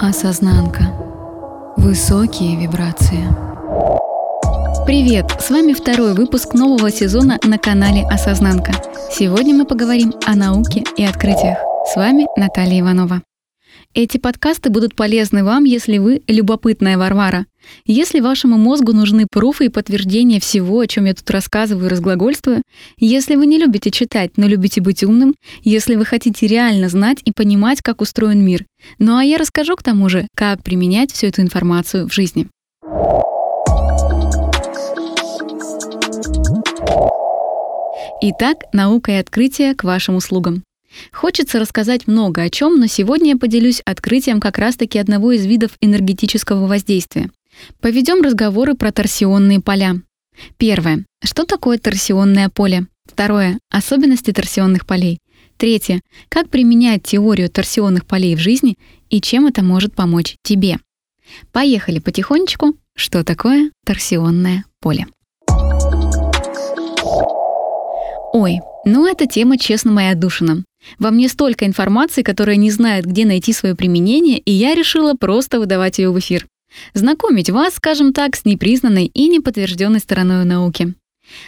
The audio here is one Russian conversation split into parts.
Осознанка. Высокие вибрации. Привет! С вами второй выпуск нового сезона на канале Осознанка. Сегодня мы поговорим о науке и открытиях. С вами Наталья Иванова. Эти подкасты будут полезны вам, если вы любопытная Варвара. Если вашему мозгу нужны пруфы и подтверждения всего, о чем я тут рассказываю и разглагольствую, если вы не любите читать, но любите быть умным, если вы хотите реально знать и понимать, как устроен мир. Ну а я расскажу к тому же, как применять всю эту информацию в жизни. Итак, наука и открытие к вашим услугам. Хочется рассказать много о чем, но сегодня я поделюсь открытием как раз-таки одного из видов энергетического воздействия. Поведем разговоры про торсионные поля. Первое. Что такое торсионное поле? Второе. Особенности торсионных полей. Третье. Как применять теорию торсионных полей в жизни и чем это может помочь тебе. Поехали потихонечку. Что такое торсионное поле? Ой, ну эта тема, честно, моя душина. Во мне столько информации, которая не знает, где найти свое применение, и я решила просто выдавать ее в эфир. Знакомить вас, скажем так, с непризнанной и неподтвержденной стороной науки.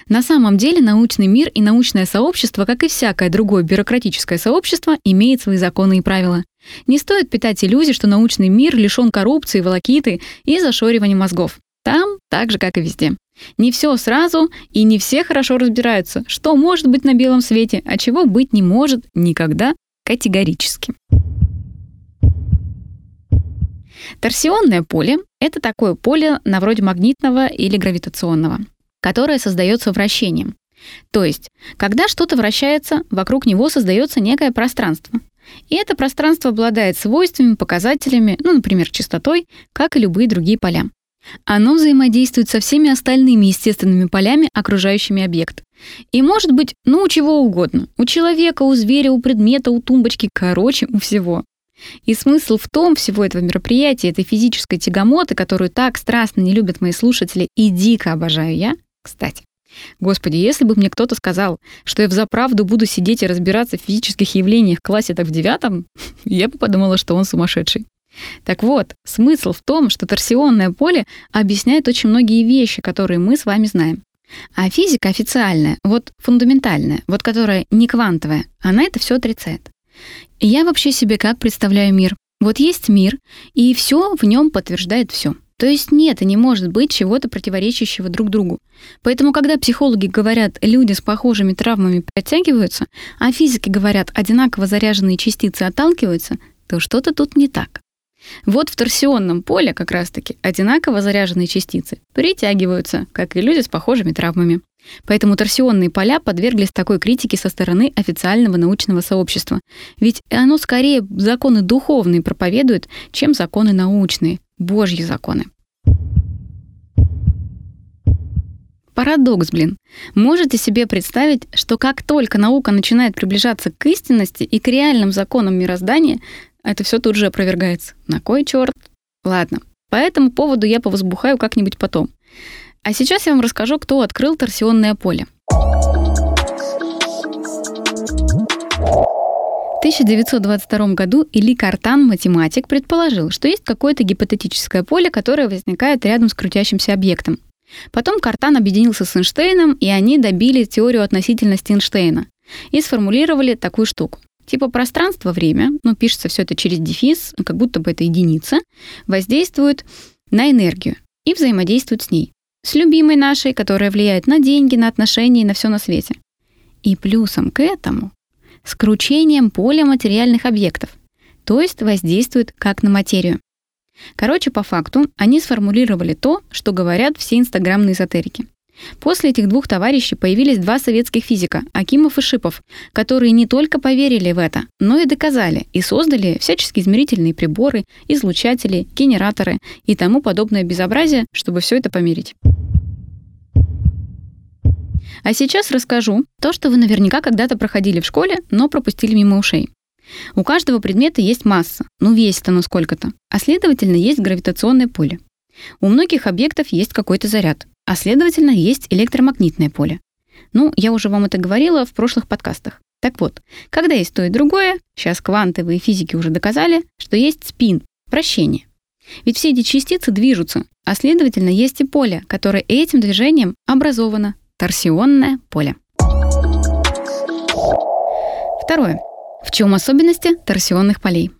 На самом деле научный мир и научное сообщество, как и всякое другое бюрократическое сообщество, имеет свои законы и правила. Не стоит питать иллюзий, что научный мир лишен коррупции, волокиты и зашоривания мозгов. Там так же, как и везде. Не все сразу, и не все хорошо разбираются, что может быть на белом свете, а чего быть не может никогда категорически. Торсионное поле — это такое поле на вроде магнитного или гравитационного, которое создается вращением. То есть, когда что-то вращается, вокруг него создается некое пространство. И это пространство обладает свойствами, показателями, ну, например, частотой, как и любые другие поля. Оно взаимодействует со всеми остальными естественными полями, окружающими объект. И может быть, ну, у чего угодно. У человека, у зверя, у предмета, у тумбочки, короче, у всего. И смысл в том всего этого мероприятия, этой физической тягомоты, которую так страстно не любят мои слушатели и дико обожаю я, кстати. Господи, если бы мне кто-то сказал, что я взаправду буду сидеть и разбираться в физических явлениях в классе так в девятом, я бы подумала, что он сумасшедший. Так вот, смысл в том, что торсионное поле объясняет очень многие вещи, которые мы с вами знаем. А физика официальная, вот фундаментальная, вот которая не квантовая, она это все отрицает. Я вообще себе как представляю мир? Вот есть мир, и все в нем подтверждает все. То есть нет и не может быть чего-то противоречащего друг другу. Поэтому, когда психологи говорят, люди с похожими травмами подтягиваются, а физики говорят, одинаково заряженные частицы отталкиваются, то что-то тут не так. Вот в торсионном поле как раз-таки одинаково заряженные частицы притягиваются, как и люди с похожими травмами. Поэтому торсионные поля подверглись такой критике со стороны официального научного сообщества. Ведь оно скорее законы духовные проповедует, чем законы научные, божьи законы. Парадокс, блин. Можете себе представить, что как только наука начинает приближаться к истинности и к реальным законам мироздания, это все тут же опровергается. На кой черт? Ладно. По этому поводу я повозбухаю как-нибудь потом. А сейчас я вам расскажу, кто открыл торсионное поле. В 1922 году Или Картан, математик, предположил, что есть какое-то гипотетическое поле, которое возникает рядом с крутящимся объектом. Потом Картан объединился с Эйнштейном, и они добили теорию относительности Эйнштейна и сформулировали такую штуку. Типа пространство-время, ну, пишется все это через дефис, ну, как будто бы это единица, воздействует на энергию и взаимодействует с ней. С любимой нашей, которая влияет на деньги, на отношения и на все на свете. И плюсом к этому с кручением поля материальных объектов, то есть воздействует как на материю. Короче, по факту, они сформулировали то, что говорят все инстаграмные эзотерики. После этих двух товарищей появились два советских физика, Акимов и Шипов, которые не только поверили в это, но и доказали и создали всяческие измерительные приборы, излучатели, генераторы и тому подобное безобразие, чтобы все это померить. А сейчас расскажу то, что вы наверняка когда-то проходили в школе, но пропустили мимо ушей. У каждого предмета есть масса, ну весит оно сколько-то, а следовательно есть гравитационное поле. У многих объектов есть какой-то заряд, а следовательно есть электромагнитное поле. Ну, я уже вам это говорила в прошлых подкастах. Так вот, когда есть то и другое, сейчас квантовые физики уже доказали, что есть спин, Вращение. Ведь все эти частицы движутся, а следовательно есть и поле, которое этим движением образовано – торсионное поле. Второе. В чем особенности торсионных полей?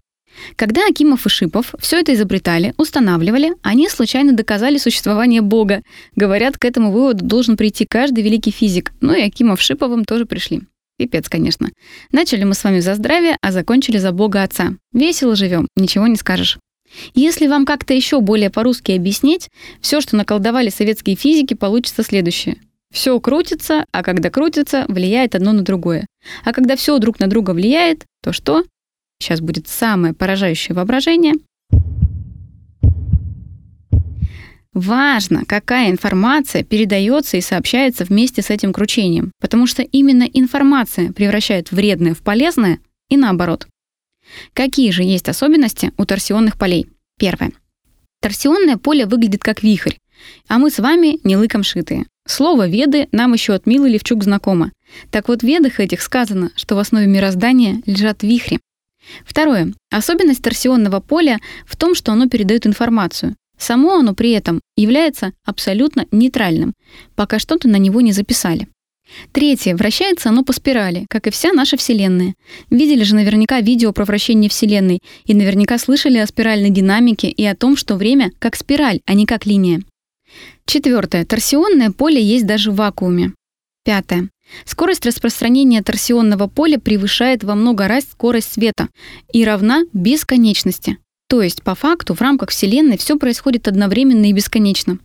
Когда Акимов и Шипов все это изобретали, устанавливали, они случайно доказали существование Бога. Говорят, к этому выводу должен прийти каждый великий физик. Ну и Акимов с Шиповым тоже пришли. Пипец, конечно. Начали мы с вами за здравие, а закончили за Бога Отца. Весело живем, ничего не скажешь. Если вам как-то еще более по-русски объяснить, все, что наколдовали советские физики, получится следующее. Все крутится, а когда крутится, влияет одно на другое. А когда все друг на друга влияет, то что? Сейчас будет самое поражающее воображение. Важно, какая информация передается и сообщается вместе с этим кручением, потому что именно информация превращает вредное в полезное и наоборот. Какие же есть особенности у торсионных полей? Первое. Торсионное поле выглядит как вихрь, а мы с вами не лыком шитые. Слово «веды» нам еще от Милы Левчук знакомо. Так вот, в ведах этих сказано, что в основе мироздания лежат вихри. Второе. Особенность торсионного поля в том, что оно передает информацию. Само оно при этом является абсолютно нейтральным, пока что-то на него не записали. Третье. Вращается оно по спирали, как и вся наша Вселенная. Видели же наверняка видео про вращение Вселенной и наверняка слышали о спиральной динамике и о том, что время как спираль, а не как линия. Четвертое. Торсионное поле есть даже в вакууме. Пятое. Скорость распространения торсионного поля превышает во много раз скорость света и равна бесконечности. То есть, по факту, в рамках Вселенной все происходит одновременно и бесконечно.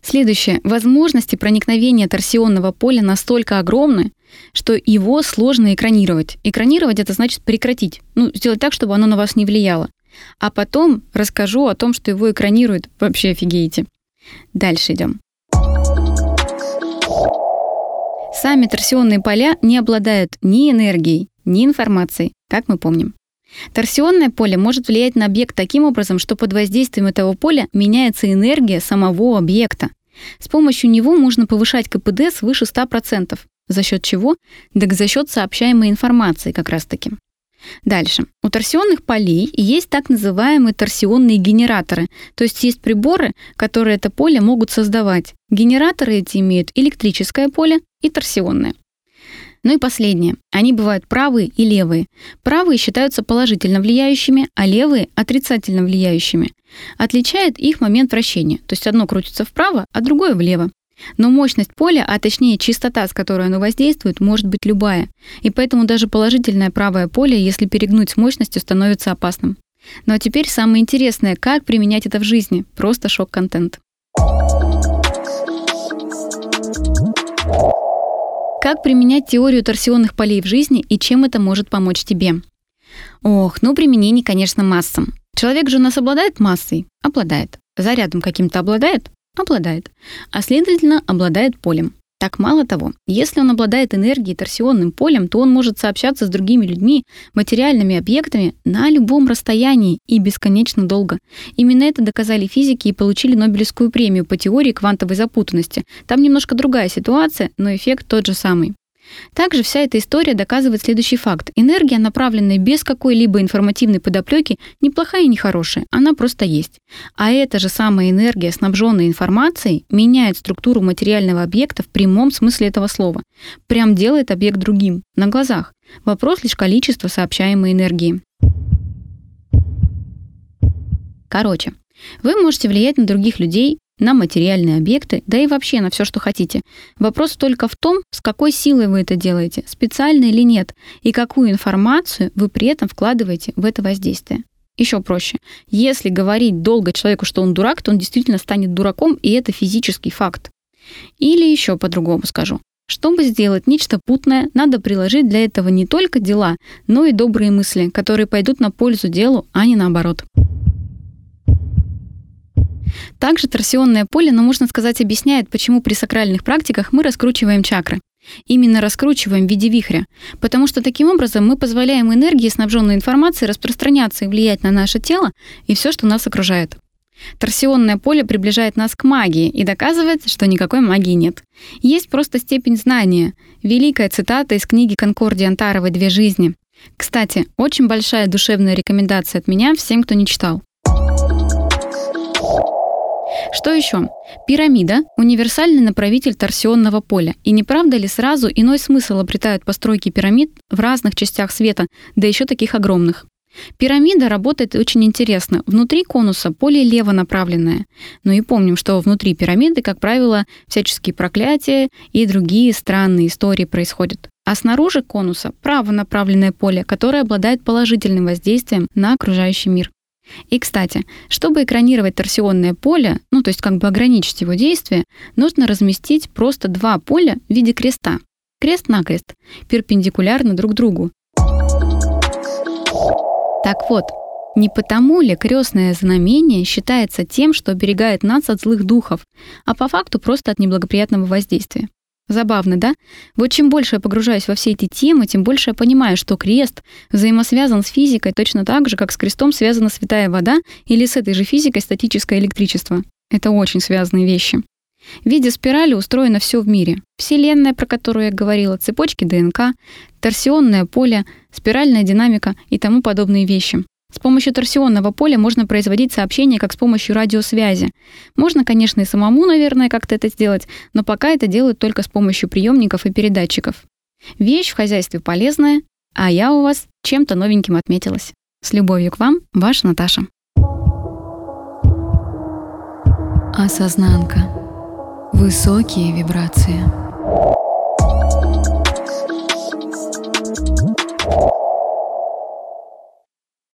Следующее. Возможности проникновения торсионного поля настолько огромны, что его сложно экранировать. Экранировать это значит прекратить. Ну, сделать так, чтобы оно на вас не влияло. А потом расскажу о том, что его экранирует. Вообще офигеете. Дальше идем. Сами торсионные поля не обладают ни энергией, ни информацией, как мы помним. Торсионное поле может влиять на объект таким образом, что под воздействием этого поля меняется энергия самого объекта. С помощью него можно повышать КПД свыше 100%. За счет чего? Так за счет сообщаемой информации как раз-таки. Дальше. У торсионных полей есть так называемые торсионные генераторы, то есть есть приборы, которые это поле могут создавать. Генераторы эти имеют электрическое поле и торсионное. Ну и последнее. Они бывают правые и левые. Правые считаются положительно влияющими, а левые — отрицательно влияющими. Отличает их момент вращения. То есть одно крутится вправо, а другое влево. Но мощность поля, а точнее частота, с которой оно воздействует, может быть любая. И поэтому даже положительное правое поле, если перегнуть с мощностью, становится опасным. Ну а теперь самое интересное, как применять это в жизни. Просто шок-контент. Как применять теорию торсионных полей в жизни и чем это может помочь тебе? Ох, ну применений, конечно, массам. Человек же у нас обладает массой? Обладает. Зарядом каким-то обладает? Обладает. А следовательно, обладает полем. Так мало того, если он обладает энергией торсионным полем, то он может сообщаться с другими людьми, материальными объектами на любом расстоянии и бесконечно долго. Именно это доказали физики и получили Нобелевскую премию по теории квантовой запутанности. Там немножко другая ситуация, но эффект тот же самый. Также вся эта история доказывает следующий факт. Энергия, направленная без какой-либо информативной подоплеки, не плохая и не хорошая, она просто есть. А эта же самая энергия, снабженная информацией, меняет структуру материального объекта в прямом смысле этого слова. Прям делает объект другим, на глазах. Вопрос лишь количества сообщаемой энергии. Короче, вы можете влиять на других людей на материальные объекты, да и вообще на все, что хотите. Вопрос только в том, с какой силой вы это делаете, специально или нет, и какую информацию вы при этом вкладываете в это воздействие. Еще проще. Если говорить долго человеку, что он дурак, то он действительно станет дураком, и это физический факт. Или еще по-другому скажу. Чтобы сделать нечто путное, надо приложить для этого не только дела, но и добрые мысли, которые пойдут на пользу делу, а не наоборот. Также торсионное поле, ну, можно сказать, объясняет, почему при сакральных практиках мы раскручиваем чакры. Именно раскручиваем в виде вихря, потому что таким образом мы позволяем энергии, снабженной информацией, распространяться и влиять на наше тело и все, что нас окружает. Торсионное поле приближает нас к магии и доказывает, что никакой магии нет. Есть просто степень знания. Великая цитата из книги Конкорди Антаровой «Две жизни». Кстати, очень большая душевная рекомендация от меня всем, кто не читал. Что еще? Пирамида – универсальный направитель торсионного поля. И не правда ли сразу иной смысл обретают постройки пирамид в разных частях света, да еще таких огромных? Пирамида работает очень интересно. Внутри конуса поле левонаправленное. Но и помним, что внутри пирамиды, как правило, всяческие проклятия и другие странные истории происходят. А снаружи конуса правонаправленное поле, которое обладает положительным воздействием на окружающий мир. И, кстати, чтобы экранировать торсионное поле, ну то есть как бы ограничить его действие, нужно разместить просто два поля в виде креста. Крест-накрест, перпендикулярно друг другу. Так вот, не потому ли крестное знамение считается тем, что оберегает нас от злых духов, а по факту просто от неблагоприятного воздействия? Забавно, да? Вот чем больше я погружаюсь во все эти темы, тем больше я понимаю, что крест взаимосвязан с физикой точно так же, как с крестом связана святая вода или с этой же физикой статическое электричество. Это очень связанные вещи. В виде спирали устроено все в мире. Вселенная, про которую я говорила, цепочки ДНК, торсионное поле, спиральная динамика и тому подобные вещи. С помощью торсионного поля можно производить сообщения, как с помощью радиосвязи. Можно, конечно, и самому, наверное, как-то это сделать, но пока это делают только с помощью приемников и передатчиков. Вещь в хозяйстве полезная, а я у вас чем-то новеньким отметилась. С любовью к вам, ваша Наташа. Осознанка. Высокие вибрации.